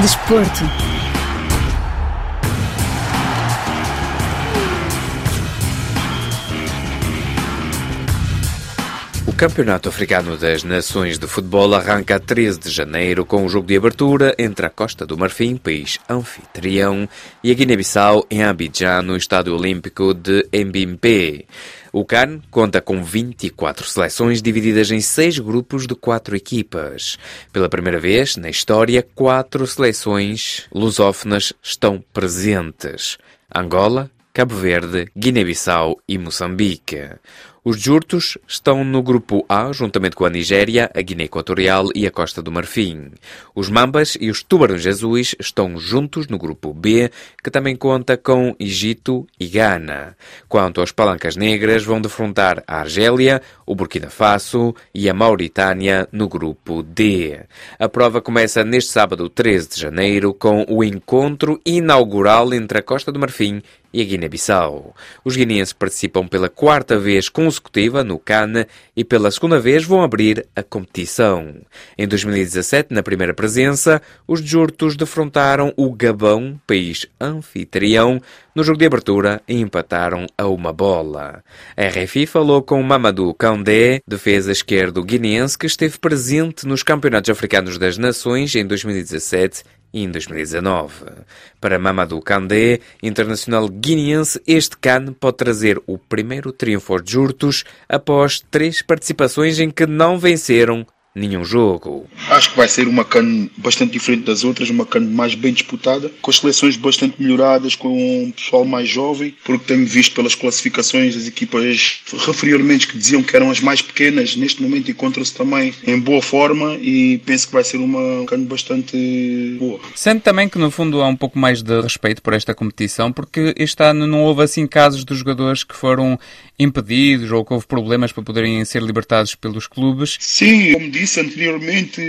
Desporto. O Campeonato Africano das Nações de Futebol arranca a 13 de janeiro com o jogo de abertura entre a Costa do Marfim, país anfitrião, e a Guiné-Bissau em Abidjan, no Estádio Olímpico de Mbimpe. O CAN conta com 24 seleções divididas em seis grupos de quatro equipas. Pela primeira vez na história, quatro seleções lusófonas estão presentes: Angola, Cabo Verde, Guiné-Bissau e Moçambique. Os Jurtos estão no grupo A, juntamente com a Nigéria, a Guiné Equatorial e a Costa do Marfim. Os Mambas e os Tubarões Azuis estão juntos no grupo B, que também conta com Egito e Ghana. Quanto aos Palancas Negras, vão defrontar a Argélia, o Burkina Faso e a Mauritânia no grupo D. A prova começa neste sábado, 13 de janeiro, com o encontro inaugural entre a Costa do Marfim e a Guiné-Bissau. Os guineenses participam pela quarta vez consecutiva no CAN e pela segunda vez vão abrir a competição. Em 2017, na primeira presença, os Jurtos defrontaram o Gabão, país anfitrião, no jogo de abertura e empataram a uma bola. A RFI falou com Mamadou Kandé, defesa esquerdo guineense, que esteve presente nos Campeonatos Africanos das Nações em 2017 e em 2019. Para Mamadou Kandé, internacional guineense, este CAN pode trazer o primeiro triunfo aos Jurtos após três participações em que não venceram nenhum jogo. Acho que vai ser uma CAN bastante diferente das outras, uma CAN mais bem disputada, com as seleções bastante melhoradas, com um pessoal mais jovem, porque tenho visto pelas classificações as equipas referiormente que diziam que eram as mais pequenas, neste momento encontram-se também em boa forma e penso que vai ser uma CAN bastante boa. Sente também que no fundo há um pouco mais de respeito por esta competição, porque este ano não houve assim casos dos jogadores que foram impedidos ou que houve problemas para poderem ser libertados pelos clubes. Sim, como disse anteriormente,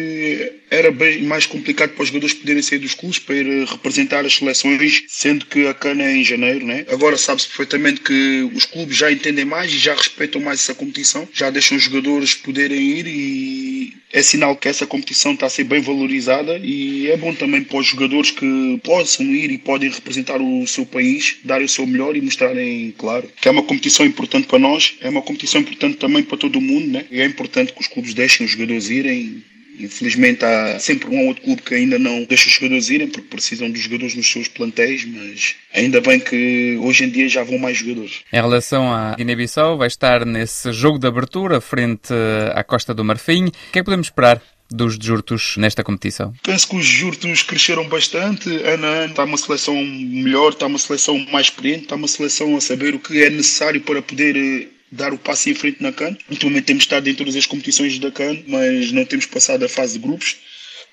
era bem mais complicado para os jogadores poderem sair dos clubes para ir representar as seleções, sendo que a cana é em janeiro, né? Agora sabe-se perfeitamente que os clubes já entendem mais e já respeitam mais essa competição, já deixam os jogadores poderem ir e é sinal que essa competição está a ser bem valorizada e é bom também para os jogadores que possam ir e podem representar o seu país, darem o seu melhor e mostrarem, claro, que é uma competição importante para nós, é uma competição importante também para todo o mundo, né? E é importante que os clubes deixem os jogadores irem Infelizmente há sempre um ou outro clube que ainda não deixa os jogadores irem porque precisam dos jogadores nos seus plantéis, mas ainda bem que hoje em dia já vão mais jogadores. Em relação à Guiné-Bissau, vai estar nesse jogo de abertura frente à Costa do Marfim. O que é que podemos esperar dos Jurtos nesta competição? Penso que os Jurtos cresceram bastante. Ano a ano está uma seleção melhor, está uma seleção mais experiente, está uma seleção a saber o que é necessário para poder dar o passo em frente na CAN. Ultimamente temos estado em todas as competições da CAN, mas não temos passado a fase de grupos.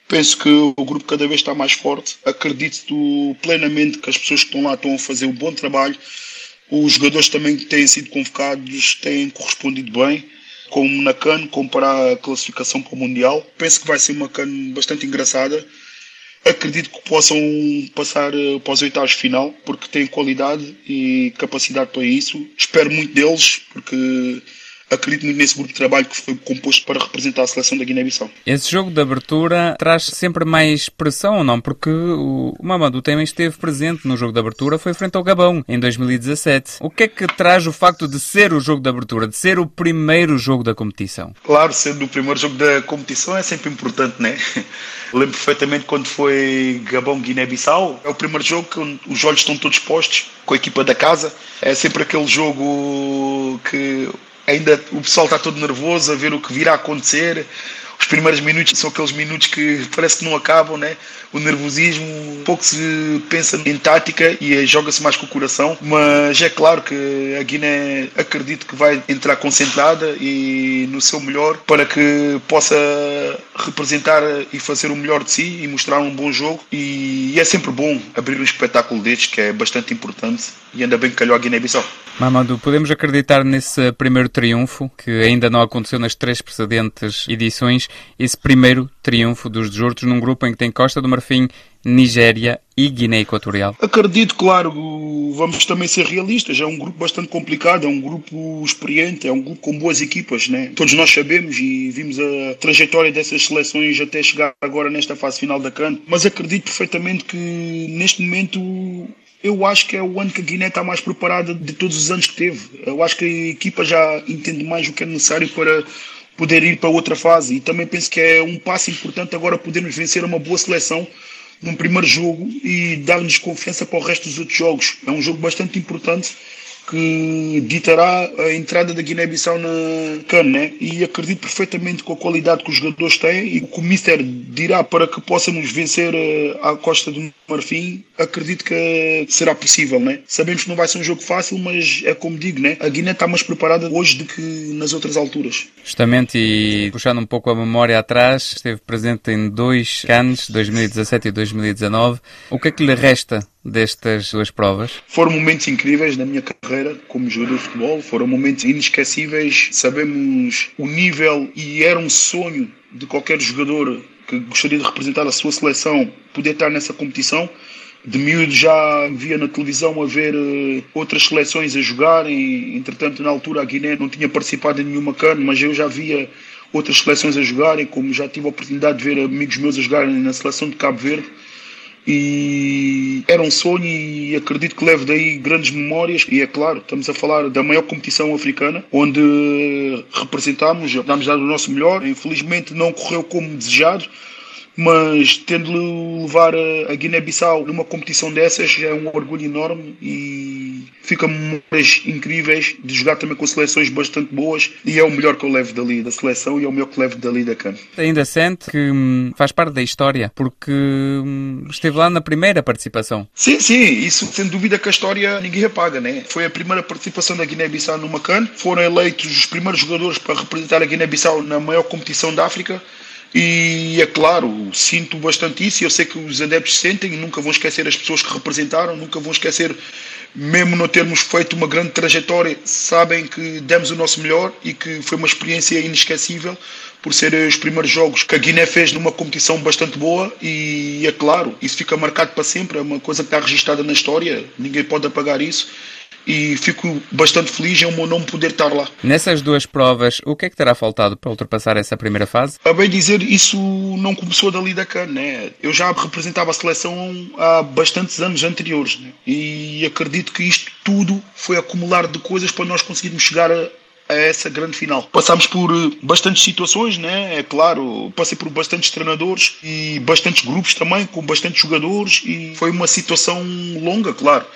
Penso que o grupo cada vez está mais forte. Acredito plenamente que as pessoas que estão lá estão a fazer um bom trabalho. Os jogadores também que têm sido convocados têm correspondido bem, como na CAN, como para a classificação para o Mundial. Penso que vai ser uma CAN bastante engraçada acredito que possam passar eh, para os oitavos de final, porque têm qualidade e capacidade para isso. Espero muito deles, porque acredito muito nesse grupo de trabalho que foi composto para representar a seleção da Guiné-Bissau. Esse jogo de abertura traz sempre mais pressão ou não? Porque o Mamadou também esteve presente no jogo de abertura, foi frente ao Gabão em 2017. O que é que traz o facto de ser o jogo de abertura, de ser o primeiro jogo da competição? Claro, sendo o primeiro jogo da competição é sempre importante, né? Lembro perfeitamente quando foi Gabão-Guiné-Bissau. É o primeiro jogo que os olhos estão todos postos com a equipa da casa. É sempre aquele jogo que ainda o pessoal está todo nervoso a ver o que virá a acontecer. Os primeiros minutos são aqueles minutos que parece que não acabam, né? O nervosismo, pouco se pensa em tática e joga-se mais com o coração, mas é claro que a Guiné acredito que vai entrar concentrada e no seu melhor para que possa representar e fazer o melhor de si e mostrar um bom jogo e é sempre bom abrir um espetáculo destes que é bastante importante e ainda bem que calhou a Guiné-Bissau. Mamadou, podemos acreditar nesse primeiro triunfo que ainda não aconteceu nas três precedentes edições esse primeiro triunfo dos desortos num grupo em que tem Costa do Marfim, Nigéria e Guiné Equatorial? Acredito, claro, vamos também ser realistas. É um grupo bastante complicado, é um grupo experiente, é um grupo com boas equipas, né? Todos nós sabemos e vimos a trajetória dessas seleções até chegar agora nesta fase final da CAN. Mas acredito perfeitamente que neste momento eu acho que é o ano que a Guiné está mais preparada de todos os anos que teve. Eu acho que a equipa já entende mais o que é necessário para poder ir para outra fase. E também penso que é um passo importante agora podermos vencer uma boa seleção num primeiro jogo e dar-nos confiança para o resto dos outros jogos. É um jogo bastante importante que ditará a entrada da Guiné-Bissau na CAN, né? E acredito perfeitamente com a qualidade que os jogadores têm e que o Mister dirá para que possamos vencer a Costa do Marfim, acredito que será possível, né? Sabemos que não vai ser um jogo fácil, mas é como digo, né? A Guiné está mais preparada hoje do que nas outras alturas. Justamente, e puxando um pouco a memória atrás, esteve presente em dois CANs, 2017 e 2019. O que é que lhe resta destas duas provas? Foram momentos incríveis na minha carreira como jogador de futebol, foram momentos inesquecíveis. Sabemos o nível e era um sonho de qualquer jogador que gostaria de representar a sua seleção poder estar nessa competição. De miúdo já via na televisão a ver uh, outras seleções a jogarem. Entretanto, na altura, a Guiné não tinha participado em nenhuma CAN, mas eu já via outras seleções a jogarem, como já tive a oportunidade de ver amigos meus a jogarem na seleção de Cabo Verde e era um sonho e acredito que leve daí grandes memórias. E é claro, estamos a falar da maior competição africana onde representámos, dámos o nosso melhor, infelizmente não correu como desejado mas tendo levar a Guiné-Bissau numa competição dessas é um orgulho enorme e fica memórias incríveis de jogar também com seleções bastante boas e é o melhor que eu levo dali da seleção e é o melhor que levo dali da CAN. Ainda sente que hum, faz parte da história porque hum, esteve lá na primeira participação. Sim, sim, isso sem dúvida que a história ninguém apaga, né? Foi a primeira participação da Guiné-Bissau numa CAN, foram eleitos os primeiros jogadores para representar a Guiné-Bissau na maior competição da África e é claro, sinto bastante isso e eu sei que os adeptos sentem e nunca vão esquecer as pessoas que representaram, nunca vão esquecer, mesmo não termos feito uma grande trajetória, sabem que demos o nosso melhor e que foi uma experiência inesquecível por ser os primeiros jogos que a Guiné fez numa competição bastante boa. E é claro, isso fica marcado para sempre, é uma coisa que está registada na história, ninguém pode apagar isso e fico bastante feliz em o meu nome poder estar lá. Nessas duas provas, o que é que terá faltado para ultrapassar essa primeira fase? A bem dizer, isso não começou dali da CAN, né? Eu já representava a seleção há bastantes anos anteriores, né? E acredito que isto tudo foi acumular de coisas para nós conseguirmos chegar a, a essa grande final. Passámos por eh, bastantes situações, né? É claro, passei por bastantes treinadores e bastantes grupos também, com bastantes jogadores e foi uma situação longa, claro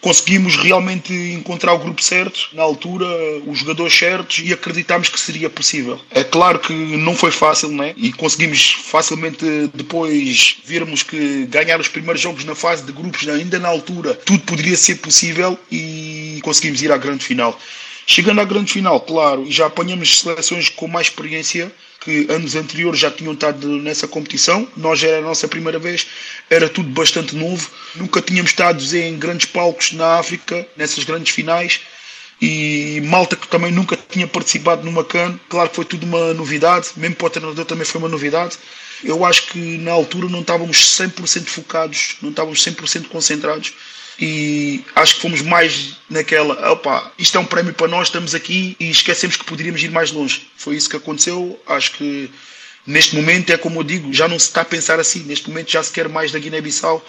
conseguimos realmente encontrar o grupo certo, na altura, os jogadores certos e acreditámos que seria possível. É claro que não foi fácil, né? E conseguimos facilmente depois virmos que ganhar os primeiros jogos na fase de grupos, ainda na altura, tudo poderia ser possível e conseguimos ir à grande final. Chegando à grande final, claro, já apanhamos seleções com mais experiência, que anos anteriores já tinham estado nessa competição. Nós era a nossa primeira vez, era tudo bastante novo. Nunca tínhamos estado em grandes palcos na África, nessas grandes finais. E Malta que também nunca tinha participado numa CAN, claro que foi tudo uma novidade, mesmo para o treinador também foi uma novidade. Eu acho que na altura não estávamos 100% focados, não estávamos 100% concentrados e acho que fomos mais naquela, opa, isto é um prémio para nós, estamos aqui e esquecemos que poderíamos ir mais longe. Foi isso que aconteceu. Acho que neste momento é como eu digo, já não se está a pensar assim. Neste momento já se quer mais da Guiné-Bissau,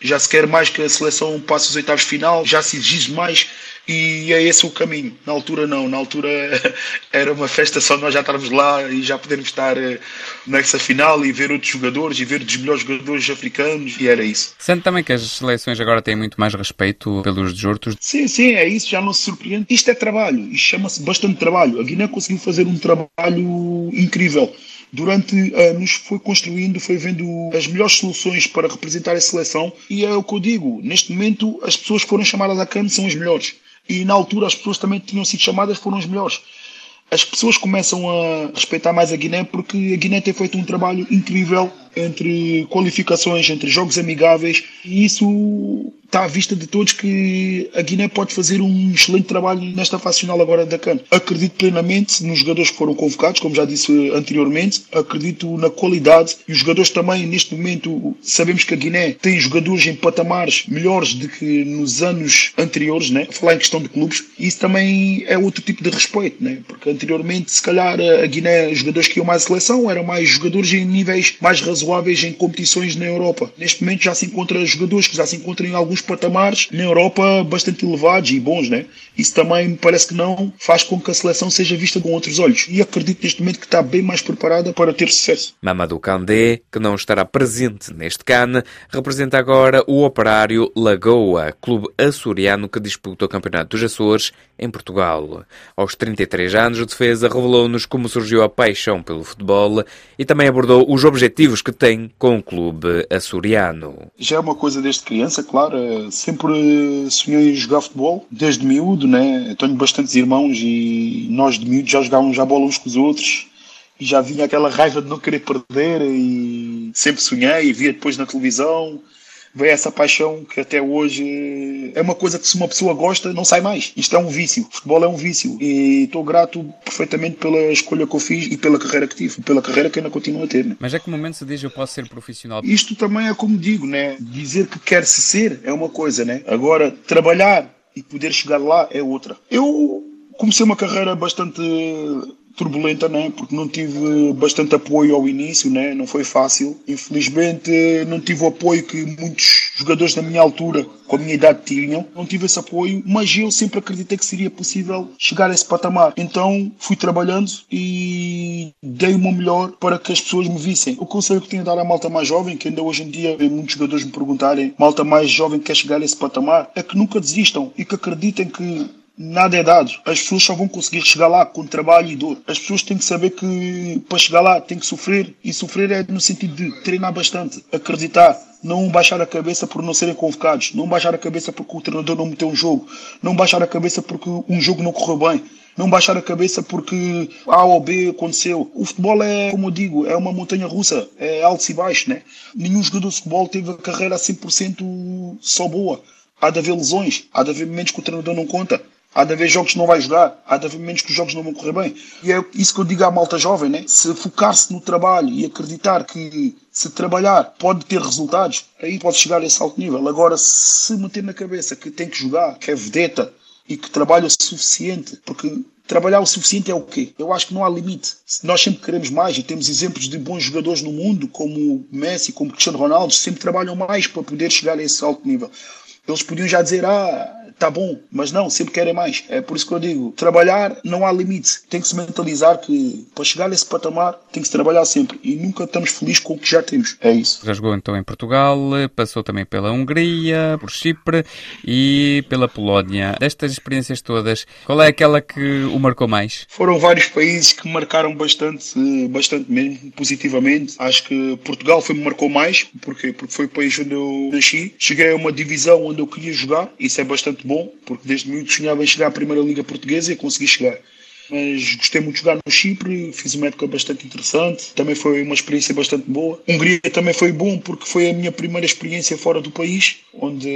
já se quer mais que a seleção passe os oitavos de final, já se exige mais e é esse o caminho. Na altura não, na altura era uma festa só nós já estarmos lá e já podermos estar eh, nessa final e ver outros jogadores e ver os melhores jogadores africanos e era isso. Sente também que as seleções agora têm muito mais respeito pelos desortos? Sim, sim, é isso, já não se surpreende. Isto é trabalho, isto chama-se bastante trabalho. A Guiné conseguiu fazer um trabalho incrível durante anos foi construindo, foi vendo as melhores soluções para representar a seleção e é o que eu digo, neste momento as pessoas foram chamadas à CAN são as melhores e na altura as pessoas também tinham sido chamadas foram as melhores. As pessoas começam a respeitar mais a Guiné porque a Guiné tem feito um trabalho incrível entre qualificações, entre jogos amigáveis e isso está à vista de todos que a Guiné pode fazer um excelente trabalho nesta fase final agora da CAN. Acredito plenamente nos jogadores que foram convocados, como já disse anteriormente, acredito na qualidade e os jogadores também, neste momento, sabemos que a Guiné tem jogadores em patamares melhores do que nos anos anteriores, né? falar em questão de clubes, isso também é outro tipo de respeito, né? porque anteriormente, se calhar, a Guiné, os jogadores que iam mais à seleção eram mais jogadores em níveis mais razoáveis em competições na Europa. Neste momento já se encontra jogadores que já se encontram em alguns patamares na Europa bastante elevados e bons, né? Isso também me parece que não faz com que a seleção seja vista com outros olhos. E acredito neste momento que está bem mais preparada para ter sucesso. Mamadou Kandé, que não estará presente neste CAN, representa agora o operário Lagoa, clube açoriano que disputa o Campeonato dos Açores em Portugal. Aos 33 anos, o defesa revelou-nos como surgiu a paixão pelo futebol e também abordou os objetivos que tem com o clube açoriano. Já é uma coisa desde criança, claro. Sempre sonhei em jogar futebol, desde miúdo, né? tenho bastantes irmãos e nós de miúdo já jogávamos já bola uns com os outros e já vinha aquela raiva de não querer perder e sempre sonhei e via depois na televisão veio essa paixão que até hoje é uma coisa que se uma pessoa gosta não sai mais. Isto é um vício. O futebol é um vício. E estou grato perfeitamente pela escolha que eu fiz e pela carreira que tive, pela carreira que ainda continuo a ter. Né? Mas é que no momento se diz eu posso ser profissional? Isto também é como digo, né? Dizer que quer-se ser é uma coisa, né? Agora, trabalhar e poder chegar lá é outra. Eu comecei uma carreira bastante turbulenta, né? Porque não tive bastante apoio ao início, né? Não foi fácil. Infelizmente, não tive o apoio que muitos jogadores da minha altura, com a minha idade, tinham. Não tive esse apoio, mas eu sempre acreditei que seria possível chegar a esse patamar. Então, fui trabalhando e dei o meu melhor para que as pessoas me vissem. O conselho que tenho a dar à malta mais jovem, que ainda hoje em dia muitos jogadores me perguntarem, malta mais jovem que quer chegar a esse patamar, é que nunca desistam e que acreditem que nada é dado. As pessoas só vão conseguir chegar lá com trabalho e dor. As pessoas têm que saber que para chegar lá têm que sofrer. E sofrer é no sentido de treinar bastante, acreditar, não baixar a cabeça por não serem convocados, não baixar a cabeça porque o treinador não meteu um jogo, não baixar a cabeça porque um jogo não correu bem. Não baixar a cabeça porque A ou B aconteceu. O futebol é, como eu digo, é uma montanha russa, é altos e baixos, né? Nenhum jogador de futebol teve a carreira a 100% só boa. Há de haver lesões, há de haver momentos que o treinador não conta. Há de haver jogos que não vai jogar, há de haver momentos que os jogos não vão correr bem. E é isso que eu digo à malta jovem, né? Se focar-se no trabalho e acreditar que se trabalhar pode ter resultados, aí pode chegar a esse alto nível. Agora, se meter na cabeça que tem que jogar, que é vedeta e que trabalha o suficiente, porque trabalhar o suficiente é o quê? Eu acho que não há limite. Nós sempre queremos mais e temos exemplos de bons jogadores no mundo, como Messi, como Cristiano Ronaldo, sempre trabalham mais para poder chegar a esse alto nível. Eles podiam já dizer, ah, tá bom, mas não, sempre querem mais. É por isso que eu digo, trabalhar não há limite. Tem que se mentalizar que para chegar a esse patamar tem que se trabalhar sempre e nunca estamos felizes com o que já temos. É isso. Já jogou então em Portugal, passou também pela Hungria, por Chipre e pela Polónia. Destas experiências todas, qual é aquela que o marcou mais? Foram vários países que me marcaram bastante, bastante mesmo, positivamente. Acho que Portugal foi me marcou mais, porque porque foi o país onde eu nasci. Cheguei a uma divisão onde eu queria jogar, isso é bastante bom, porque desde muito sonhava em chegar à Primeira Liga Portuguesa e consegui chegar mas gostei muito de jogar no Chipre, fiz uma época bastante interessante, também foi uma experiência bastante boa. Hungria também foi bom porque foi a minha primeira experiência fora do país, onde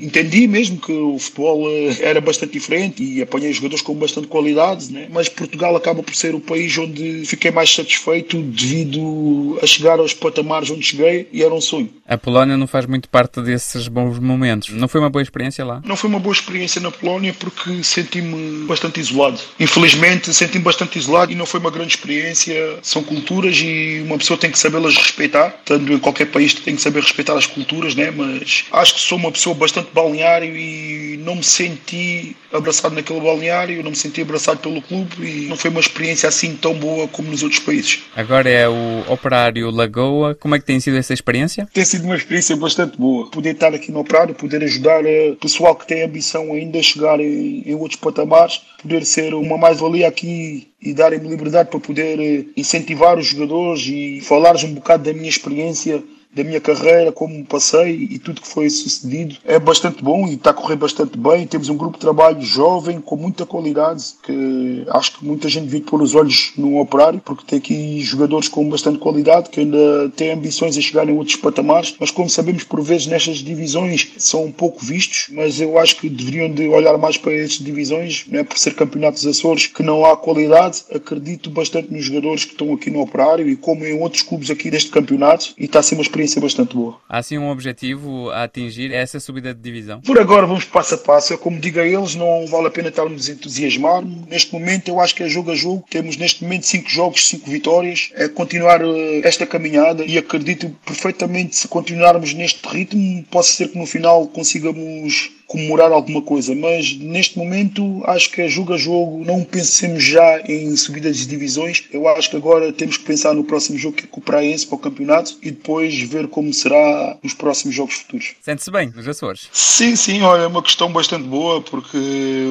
entendi mesmo que o futebol eh, era bastante diferente e apanhei jogadores com bastante qualidade, né? mas Portugal acaba por ser o país onde fiquei mais satisfeito devido a chegar aos patamares onde cheguei e era um sonho. A Polónia não faz muito parte desses bons momentos. Não foi uma boa experiência lá? Não foi uma boa experiência na Polónia porque senti-me bastante isolado. Infelizmente senti-me bastante isolado e não foi uma grande experiência. São culturas e uma pessoa tem que sabê-las respeitar. Tanto em qualquer país tem que saber respeitar as culturas, né? Mas acho que sou uma pessoa bastante balneário e não me senti abraçado naquele balneário, não me senti abraçado pelo clube e não foi uma experiência assim tão boa como nos outros países. Agora é o Operário Lagoa. Como é que tem sido essa experiência? Tem sido uma experiência bastante boa. Poder estar aqui no Operário, poder ajudar o pessoal que tem ambição ainda a chegar em, em outros patamares, poder ser uma mais-valia aqui e darem-me liberdade para poder eh, incentivar os jogadores e falar um bocado da minha experiência da minha carreira, como passei e tudo que foi sucedido é bastante bom e está a correr bastante bem. Temos um grupo de trabalho jovem com muita qualidade que acho que muita gente vive pôr os olhos no operário porque tem aqui jogadores com bastante qualidade que ainda têm ambições a chegar em outros patamares, mas como sabemos por vezes nestas divisões são um pouco vistos, mas eu acho que deveriam de olhar mais para estas divisões, né, por ser campeonatos Açores que não há qualidade. Acredito bastante nos jogadores que estão aqui no operário e como em outros clubes aqui deste campeonato e está a ser uma experiência experiência bastante boa. Há sim um objetivo a atingir, é essa subida de divisão? Por agora vamos passo a passo. Eu, como digo a eles, não vale a pena estarmos entusiasmar. Neste momento, eu acho que é jogo a jogo. Temos neste momento cinco jogos, cinco vitórias. É continuar eh, esta caminhada e acredito perfeitamente se continuarmos neste ritmo, pode ser que no final consigamos comemorar alguma coisa, mas neste momento acho que é jogo a jogo, não pensemos já em subida de divisões. Eu acho que agora temos que pensar no próximo jogo que é com o Praense para o campeonato e depois ver como será nos próximos jogos futuros. Sente-se bem nos Açores? Sim, sim, olha, é uma questão bastante boa porque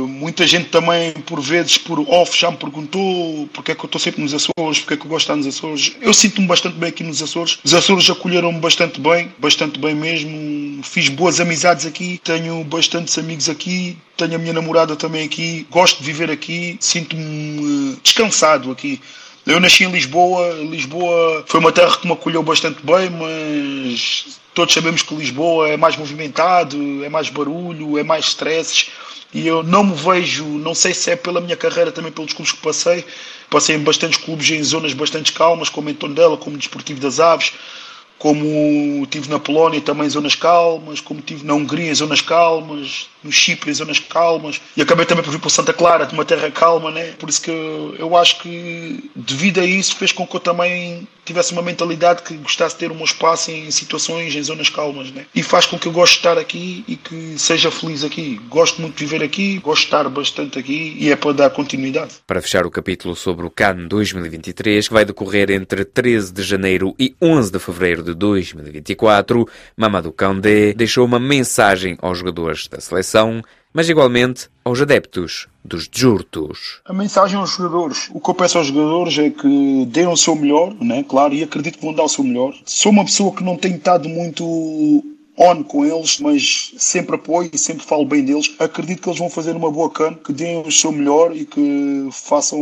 muita gente também por vezes por off já me perguntou porque é que eu estou sempre nos Açores, porque é que eu gosto de estar nos Açores. Eu sinto-me bastante bem aqui nos Açores. Os Açores acolheram-me bastante bem, bastante bem mesmo. Fiz boas amizades aqui, tenho bastante bastantes amigos aqui, tenho a minha namorada também aqui, gosto de viver aqui, sinto-me eh, descansado aqui. Eu nasci em Lisboa, Lisboa foi uma terra que me acolheu bastante bem, mas todos sabemos que Lisboa é mais movimentado, é mais barulho, é mais stresses e eu não me vejo, não sei se é pela minha carreira também pelos clubes que passei, passei em bastantes clubes em zonas bastante calmas, como em Tondela, como Desportivo das Aves, como tive na Polónia também zonas calmas, como tive na Hungria zonas calmas, no Chipre zonas calmas, e acabei também por vir para Santa Clara, de uma terra calma, né? Por isso que eu, acho que devido a isso fez com que eu também tivesse uma mentalidade que gostasse de ter um meu espaço em situações, em zonas calmas, né? E faz com que eu goste de estar aqui e que seja feliz aqui. Gosto muito de viver aqui, gosto de estar bastante aqui e é para dar continuidade. Para fechar o capítulo sobre o CAN 2023, que vai decorrer entre 13 de janeiro e 11 de fevereiro de 2024, Mamadou Kandé deixou uma mensagem aos jogadores da seleção, mas igualmente aos adeptos dos Jurtos. A mensagem aos jogadores, o que eu peço aos jogadores é que deem o seu melhor, né? claro, e acredito que vão dar o seu melhor. Sou uma pessoa que não tem estado muito on com eles, mas sempre apoio e sempre falo bem deles. Acredito que eles vão fazer uma boa can, que deem o seu melhor e que façam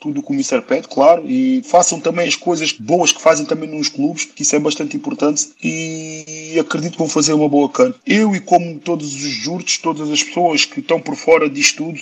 tudo o que o Mister pede, claro, e façam também as coisas boas que fazem também nos clubes, que isso é bastante importante, e acredito que vão fazer uma boa can. Eu e como todos os jurtos, todas as pessoas que estão por fora disto tudo,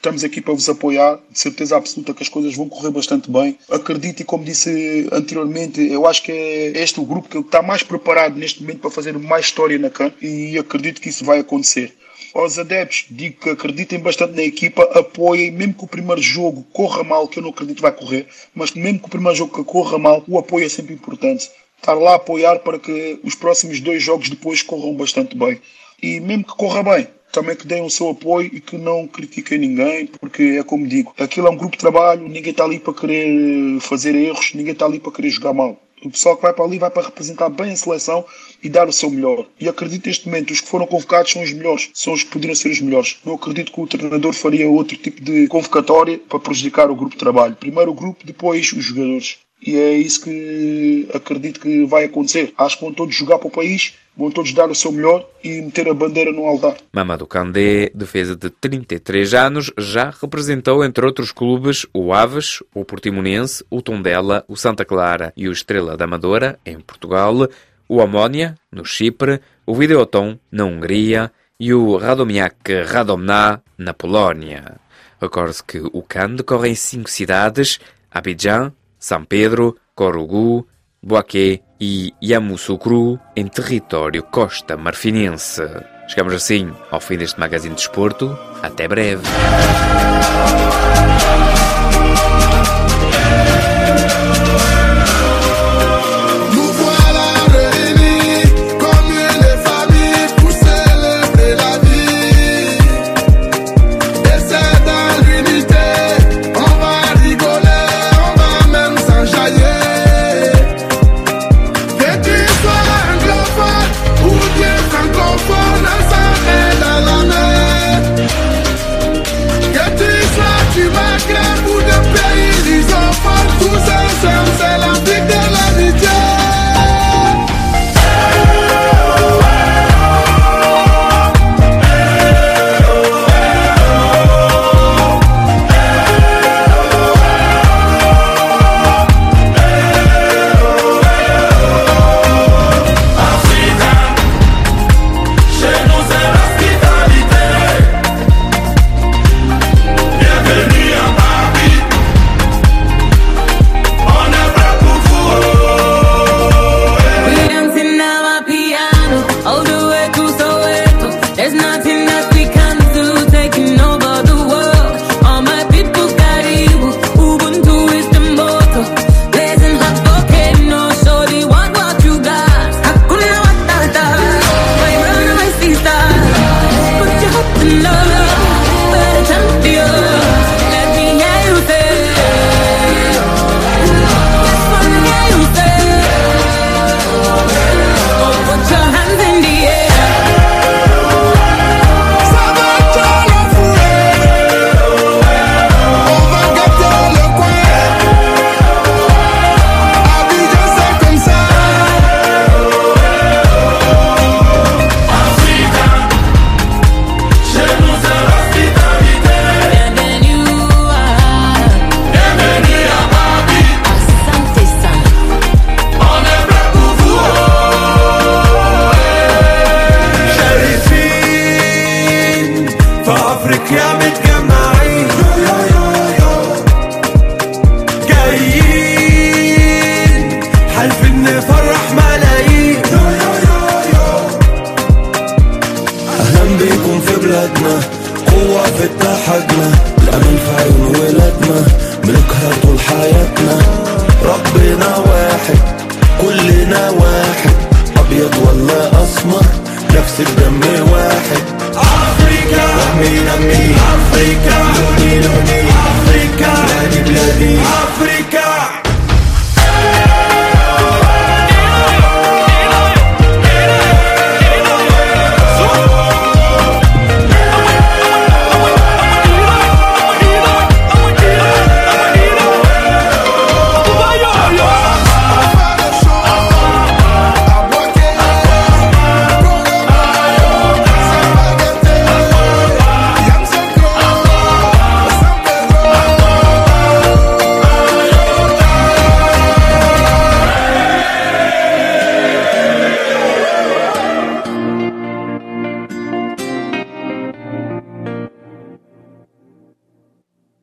Estamos aqui para vos apoiar, de certeza absoluta que as coisas vão correr bastante bem. Acredito e como disse anteriormente, eu acho que é este o grupo que está mais preparado neste momento para fazer mais história na CAN e acredito que isso vai acontecer. Aos adeptos, digo que acreditem bastante na equipa, apoiem, mesmo que o primeiro jogo corra mal, que eu não acredito vai correr, mas mesmo que o primeiro jogo corra mal, o apoio é sempre importante. Estar lá a apoiar para que os próximos dois jogos depois corram bastante bem. E mesmo que corra bem, também que deem o seu apoio e que não critiquem ninguém, porque é como digo, aquilo é um grupo de trabalho, ninguém está ali para querer fazer erros, ninguém está ali para querer jogar mal. O pessoal que vai para ali vai para representar bem a seleção e dar o seu melhor. E acredito neste momento, os que foram convocados são os melhores, são os que poderiam ser os melhores. Não acredito que o treinador faria outro tipo de convocatória para prejudicar o grupo de trabalho. Primeiro o grupo, depois os jogadores. E é isso que acredito que vai acontecer. Acho que vão todos jogar para o país, vão todos dar o seu melhor e meter a bandeira no altar. Mamadou Kandé, defesa de 33 anos, já representou, entre outros clubes, o Aves, o Portimonense, o Tondela, o Santa Clara e o Estrela da Amadora, em Portugal, o Amónia, no Chipre, o Videoton, na Hungria e o Radomiak Radomná, na Polónia. Recorde-se que o CAN decorre em cinco cidades, Abidjan, são Pedro, Corugu, Boaquê e Yamoussoukro, em território costa marfinense. Chegamos assim ao fim deste magazine de desporto. Até breve.